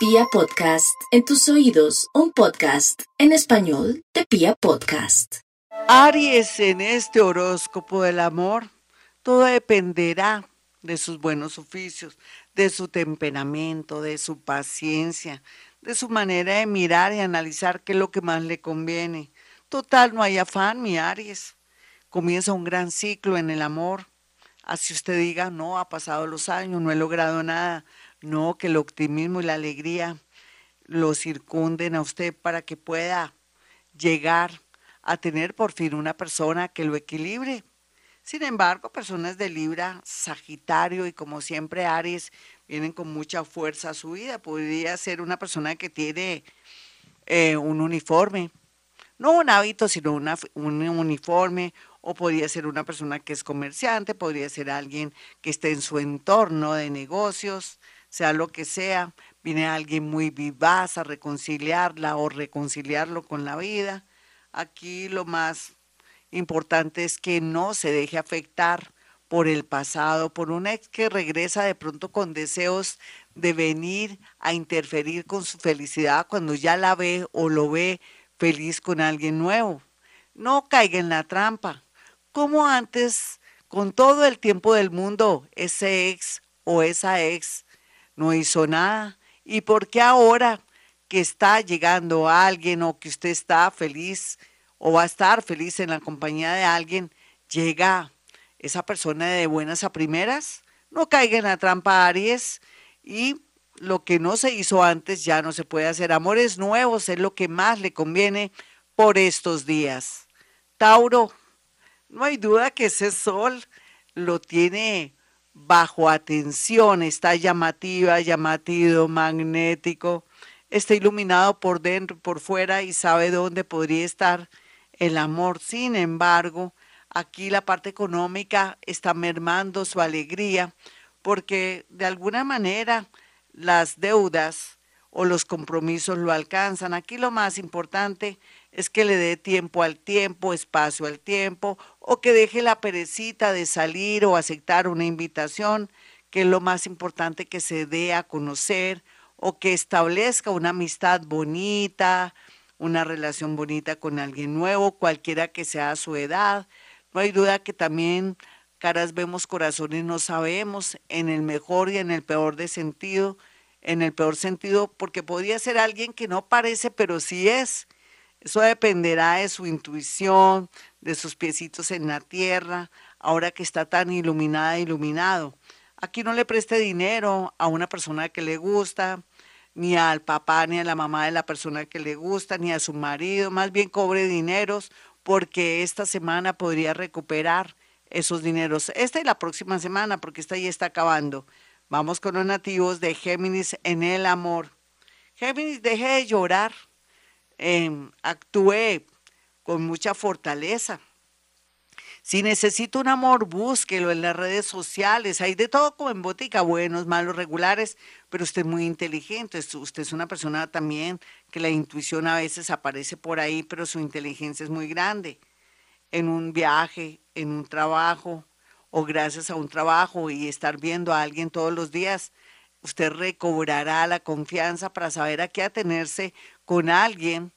Pia Podcast, en tus oídos, un podcast en español de Pia Podcast. Aries, en este horóscopo del amor, todo dependerá de sus buenos oficios, de su temperamento, de su paciencia, de su manera de mirar y analizar qué es lo que más le conviene. Total, no hay afán, mi Aries. Comienza un gran ciclo en el amor. Así usted diga, no, ha pasado los años, no he logrado nada. No, que el optimismo y la alegría lo circunden a usted para que pueda llegar a tener por fin una persona que lo equilibre. Sin embargo, personas de Libra, Sagitario y como siempre Aries vienen con mucha fuerza a su vida. Podría ser una persona que tiene eh, un uniforme, no un hábito, sino una, un uniforme, o podría ser una persona que es comerciante, podría ser alguien que esté en su entorno de negocios, sea lo que sea, viene alguien muy vivaz a reconciliarla o reconciliarlo con la vida. Aquí lo más importante es que no se deje afectar por el pasado, por un ex que regresa de pronto con deseos de venir a interferir con su felicidad cuando ya la ve o lo ve feliz con alguien nuevo. No caiga en la trampa. Como antes, con todo el tiempo del mundo, ese ex o esa ex no hizo nada. ¿Y por qué ahora que está llegando alguien o que usted está feliz o va a estar feliz en la compañía de alguien, llega esa persona de buenas a primeras? No caiga en la trampa Aries y lo que no se hizo antes ya no se puede hacer. Amores nuevos es lo que más le conviene por estos días. Tauro, no hay duda que ese sol lo tiene bajo atención, está llamativa, llamativo, magnético, está iluminado por dentro por fuera y sabe dónde podría estar el amor. Sin embargo, aquí la parte económica está mermando su alegría porque de alguna manera las deudas o los compromisos lo alcanzan. Aquí lo más importante es que le dé tiempo al tiempo, espacio al tiempo, o que deje la perecita de salir o aceptar una invitación, que es lo más importante que se dé a conocer, o que establezca una amistad bonita, una relación bonita con alguien nuevo, cualquiera que sea su edad. No hay duda que también caras vemos, corazones no sabemos, en el mejor y en el peor de sentido, en el peor sentido, porque podría ser alguien que no parece, pero sí es eso dependerá de su intuición, de sus piecitos en la tierra, ahora que está tan iluminada, iluminado. Aquí no le preste dinero a una persona que le gusta, ni al papá, ni a la mamá de la persona que le gusta, ni a su marido, más bien cobre dineros, porque esta semana podría recuperar esos dineros. Esta y la próxima semana, porque esta ya está acabando. Vamos con los nativos de Géminis en el amor. Géminis, deje de llorar Em, actúe con mucha fortaleza. Si necesita un amor, búsquelo en las redes sociales. Hay de todo como en botica, buenos, malos, regulares, pero usted es muy inteligente. Usted es una persona también que la intuición a veces aparece por ahí, pero su inteligencia es muy grande. En un viaje, en un trabajo, o gracias a un trabajo y estar viendo a alguien todos los días, usted recobrará la confianza para saber a qué atenerse con alguien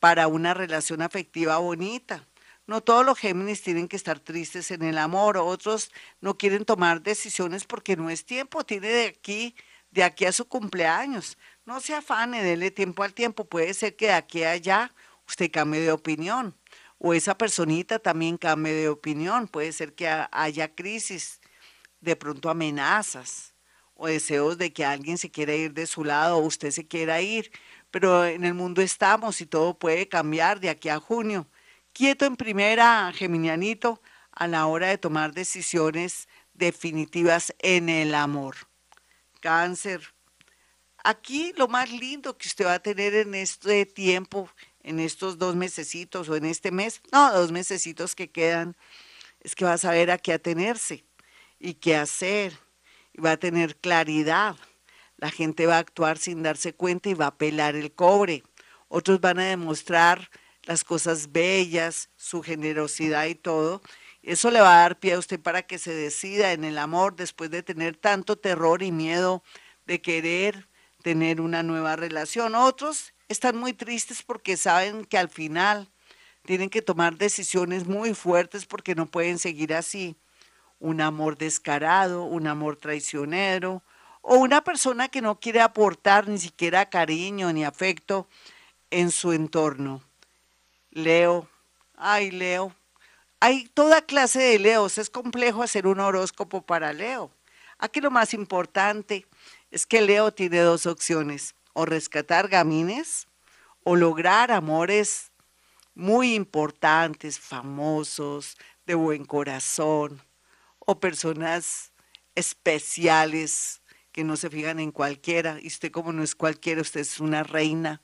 para una relación afectiva bonita. No todos los Géminis tienen que estar tristes en el amor, otros no quieren tomar decisiones porque no es tiempo, tiene de aquí, de aquí a su cumpleaños. No se afane, dele tiempo al tiempo. Puede ser que de aquí a allá usted cambie de opinión o esa personita también cambie de opinión. Puede ser que haya crisis, de pronto amenazas o deseos de que alguien se quiera ir de su lado o usted se quiera ir pero en el mundo estamos y todo puede cambiar de aquí a junio. Quieto en primera, Geminianito, a la hora de tomar decisiones definitivas en el amor. Cáncer. Aquí lo más lindo que usted va a tener en este tiempo, en estos dos mesecitos o en este mes, no, dos mesecitos que quedan, es que va a saber a qué atenerse y qué hacer. Y va a tener claridad la gente va a actuar sin darse cuenta y va a pelar el cobre. Otros van a demostrar las cosas bellas, su generosidad y todo. Eso le va a dar pie a usted para que se decida en el amor después de tener tanto terror y miedo de querer tener una nueva relación. Otros están muy tristes porque saben que al final tienen que tomar decisiones muy fuertes porque no pueden seguir así. Un amor descarado, un amor traicionero o una persona que no quiere aportar ni siquiera cariño ni afecto en su entorno. Leo, ay Leo, hay toda clase de Leos, es complejo hacer un horóscopo para Leo. Aquí lo más importante es que Leo tiene dos opciones, o rescatar gamines o lograr amores muy importantes, famosos, de buen corazón, o personas especiales que no se fijan en cualquiera. Y usted como no es cualquiera, usted es una reina,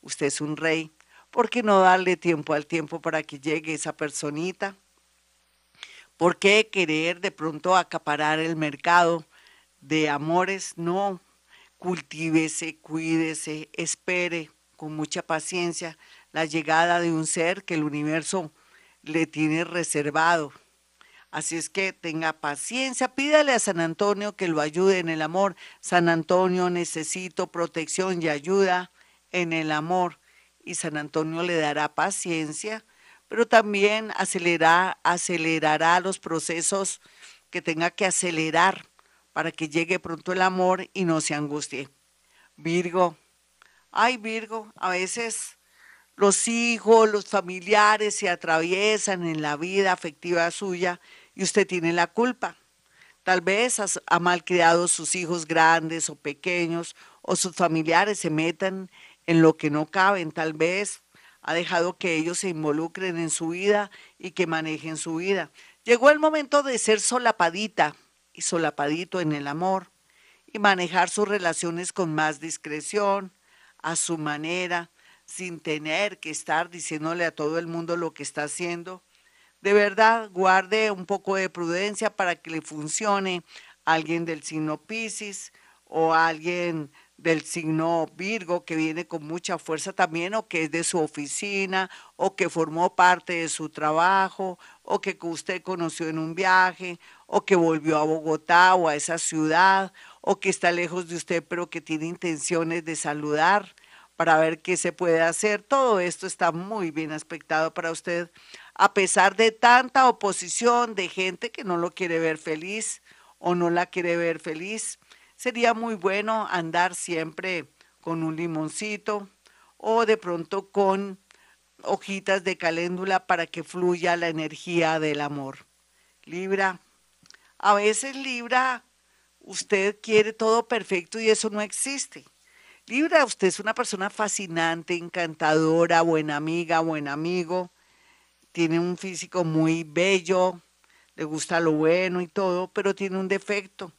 usted es un rey. ¿Por qué no darle tiempo al tiempo para que llegue esa personita? ¿Por qué querer de pronto acaparar el mercado de amores? No, cultívese, cuídese, espere con mucha paciencia la llegada de un ser que el universo le tiene reservado. Así es que tenga paciencia, pídale a San Antonio que lo ayude en el amor. San Antonio, necesito protección y ayuda en el amor. Y San Antonio le dará paciencia, pero también acelerará, acelerará los procesos que tenga que acelerar para que llegue pronto el amor y no se angustie. Virgo, ay Virgo, a veces los hijos, los familiares se atraviesan en la vida afectiva suya y usted tiene la culpa. Tal vez ha malcriado sus hijos grandes o pequeños o sus familiares se metan en lo que no caben. Tal vez ha dejado que ellos se involucren en su vida y que manejen su vida. Llegó el momento de ser solapadita, y solapadito en el amor y manejar sus relaciones con más discreción, a su manera, sin tener que estar diciéndole a todo el mundo lo que está haciendo. De verdad, guarde un poco de prudencia para que le funcione a alguien del signo Pisces o a alguien del signo Virgo que viene con mucha fuerza también o que es de su oficina o que formó parte de su trabajo o que usted conoció en un viaje o que volvió a Bogotá o a esa ciudad o que está lejos de usted pero que tiene intenciones de saludar para ver qué se puede hacer. Todo esto está muy bien aspectado para usted a pesar de tanta oposición de gente que no lo quiere ver feliz o no la quiere ver feliz sería muy bueno andar siempre con un limoncito o de pronto con hojitas de caléndula para que fluya la energía del amor. Libra, a veces Libra, usted quiere todo perfecto y eso no existe. Libra, usted es una persona fascinante, encantadora, buena amiga, buen amigo, tiene un físico muy bello, le gusta lo bueno y todo, pero tiene un defecto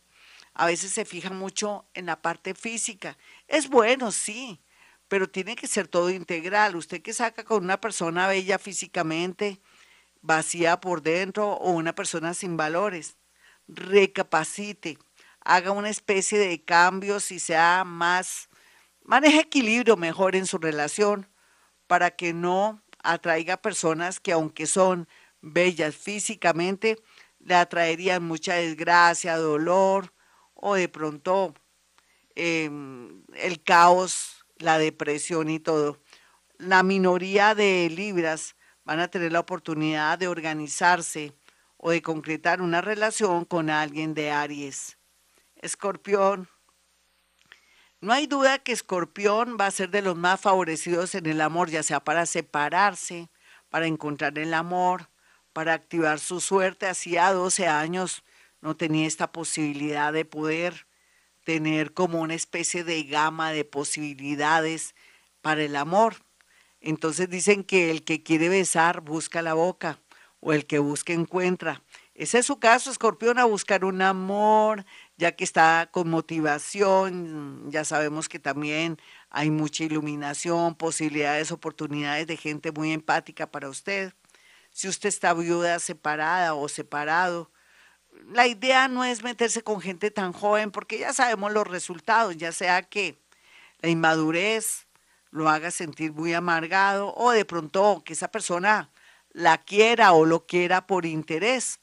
a veces se fija mucho en la parte física. Es bueno, sí, pero tiene que ser todo integral. Usted que saca con una persona bella físicamente, vacía por dentro o una persona sin valores, recapacite, haga una especie de cambios y sea más, maneje equilibrio mejor en su relación para que no atraiga personas que aunque son bellas físicamente, le atraerían mucha desgracia, dolor, o de pronto em, el caos, la depresión y todo. La minoría de libras van a tener la oportunidad de organizarse o de concretar una relación con alguien de Aries. Escorpión. No hay duda que Escorpión va a ser de los más favorecidos en el amor, ya sea para separarse, para encontrar el amor, para activar su suerte. Hacía 12 años no tenía esta posibilidad de poder tener como una especie de gama de posibilidades para el amor. Entonces dicen que el que quiere besar busca la boca o el que busca encuentra. Ese es su caso, escorpión, a buscar un amor, ya que está con motivación, ya sabemos que también hay mucha iluminación, posibilidades, oportunidades de gente muy empática para usted. Si usted está viuda, separada o separado, la idea no es meterse con gente tan joven porque ya sabemos los resultados, ya sea que la inmadurez lo haga sentir muy amargado o de pronto que esa persona la quiera o lo quiera por interés.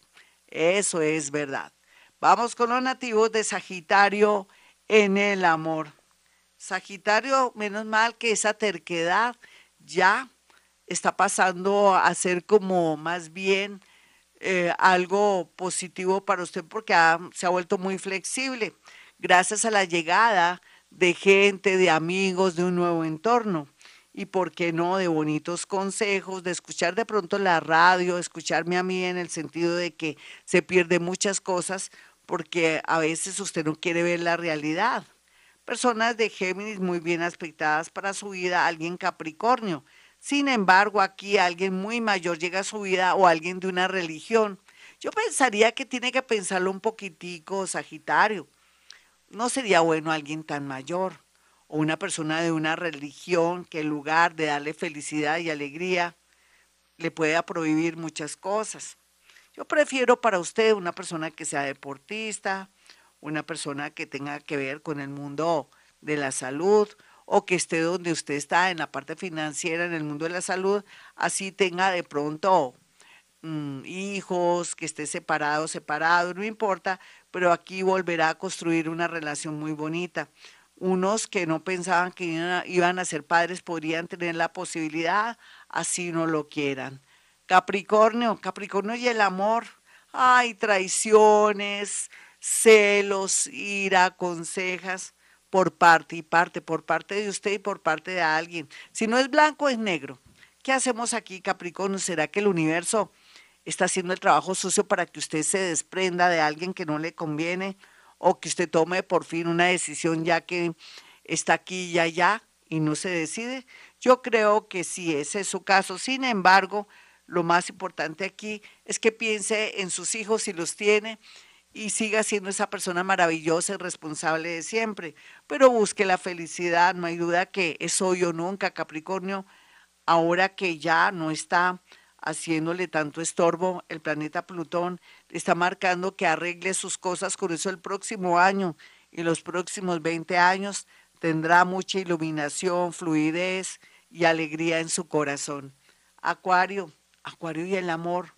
Eso es verdad. Vamos con los nativos de Sagitario en el amor. Sagitario, menos mal que esa terquedad ya está pasando a ser como más bien eh, algo positivo para usted porque se ha vuelto muy flexible gracias a la llegada de gente, de amigos, de un nuevo entorno. Y por qué no, de bonitos consejos, de escuchar de pronto la radio, escucharme a mí en el sentido de que se pierde muchas cosas porque a veces usted no quiere ver la realidad. Personas de Géminis muy bien aspectadas para su vida, alguien Capricornio. Sin embargo, aquí alguien muy mayor llega a su vida o alguien de una religión. Yo pensaría que tiene que pensarlo un poquitico, Sagitario no sería bueno alguien tan mayor o una persona de una religión que en lugar de darle felicidad y alegría, le pueda prohibir muchas cosas. Yo prefiero para usted una persona que sea deportista, una persona que tenga que ver con el mundo de la salud o que esté donde usted está en la parte financiera, en el mundo de la salud, así tenga de pronto mm, hijos, que esté separado, separado, no importa, pero aquí volverá a construir una relación muy bonita. Unos que no pensaban que iban a ser padres podrían tener la posibilidad, así no lo quieran. Capricornio, Capricornio y el amor. Hay traiciones, celos, ira, consejas por parte y parte, por parte de usted y por parte de alguien. Si no es blanco, es negro. ¿Qué hacemos aquí, Capricornio? ¿Será que el universo está haciendo el trabajo sucio para que usted se desprenda de alguien que no le conviene o que usted tome por fin una decisión ya que está aquí y allá y no se decide. Yo creo que sí, ese es su caso. Sin embargo, lo más importante aquí es que piense en sus hijos si los tiene y siga siendo esa persona maravillosa y responsable de siempre. Pero busque la felicidad, no hay duda que es hoy o nunca, Capricornio, ahora que ya no está haciéndole tanto estorbo, el planeta Plutón está marcando que arregle sus cosas, con eso el próximo año y los próximos 20 años tendrá mucha iluminación, fluidez y alegría en su corazón. Acuario, Acuario y el amor.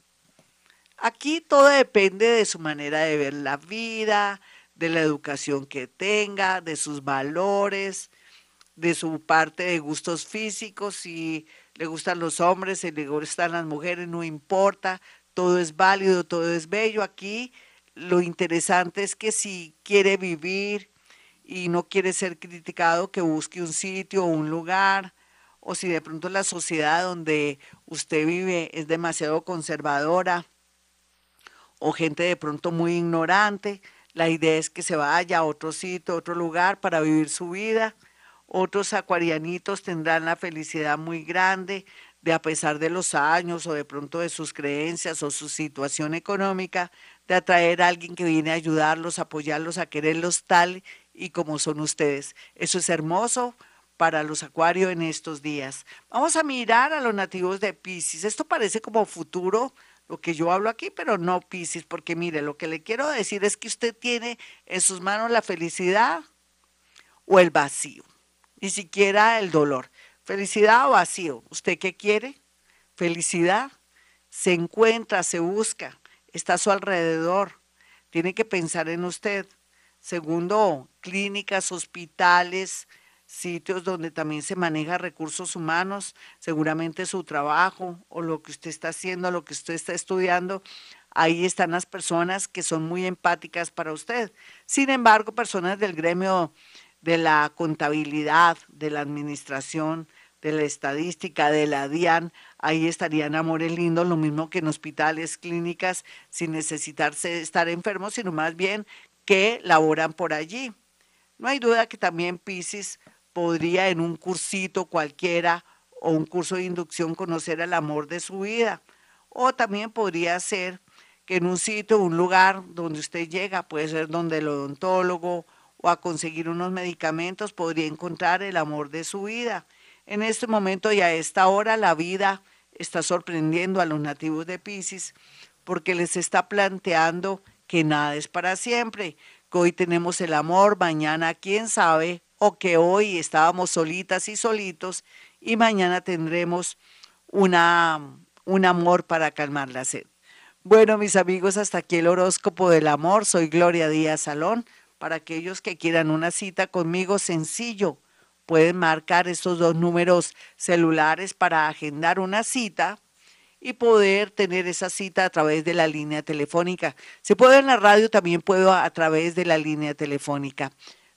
Aquí todo depende de su manera de ver la vida, de la educación que tenga, de sus valores, de su parte de gustos físicos y le gustan los hombres, si le gustan las mujeres, no importa, todo es válido, todo es bello. Aquí lo interesante es que si quiere vivir y no quiere ser criticado, que busque un sitio o un lugar, o si de pronto la sociedad donde usted vive es demasiado conservadora, o gente de pronto muy ignorante, la idea es que se vaya a otro sitio, a otro lugar para vivir su vida otros acuarianitos tendrán la felicidad muy grande de a pesar de los años o de pronto de sus creencias o su situación económica, de atraer a alguien que viene a ayudarlos, apoyarlos, a quererlos tal y como son ustedes. Eso es hermoso para los acuarios en estos días. Vamos a mirar a los nativos de Pisces. Esto parece como futuro, lo que yo hablo aquí, pero no Pisces, porque mire, lo que le quiero decir es que usted tiene en sus manos la felicidad o el vacío ni siquiera el dolor. Felicidad o vacío. ¿Usted qué quiere? Felicidad. Se encuentra, se busca, está a su alrededor. Tiene que pensar en usted. Segundo, clínicas, hospitales, sitios donde también se maneja recursos humanos, seguramente su trabajo o lo que usted está haciendo, lo que usted está estudiando, ahí están las personas que son muy empáticas para usted. Sin embargo, personas del gremio de la contabilidad, de la administración, de la estadística, de la DIAN, ahí estarían amores lindos, lo mismo que en hospitales, clínicas, sin necesitarse estar enfermos, sino más bien que laboran por allí. No hay duda que también Pisces podría en un cursito cualquiera o un curso de inducción conocer el amor de su vida. O también podría ser que en un sitio, un lugar donde usted llega, puede ser donde el odontólogo o a conseguir unos medicamentos, podría encontrar el amor de su vida. En este momento y a esta hora la vida está sorprendiendo a los nativos de Pisces porque les está planteando que nada es para siempre, que hoy tenemos el amor, mañana quién sabe, o que hoy estábamos solitas y solitos y mañana tendremos una, un amor para calmar la sed. Bueno, mis amigos, hasta aquí el horóscopo del amor. Soy Gloria Díaz Salón para aquellos que quieran una cita conmigo, sencillo. pueden marcar estos dos números celulares para agendar una cita y poder tener esa cita a través de la línea telefónica. Se puede en la radio, también puedo a través de la línea telefónica.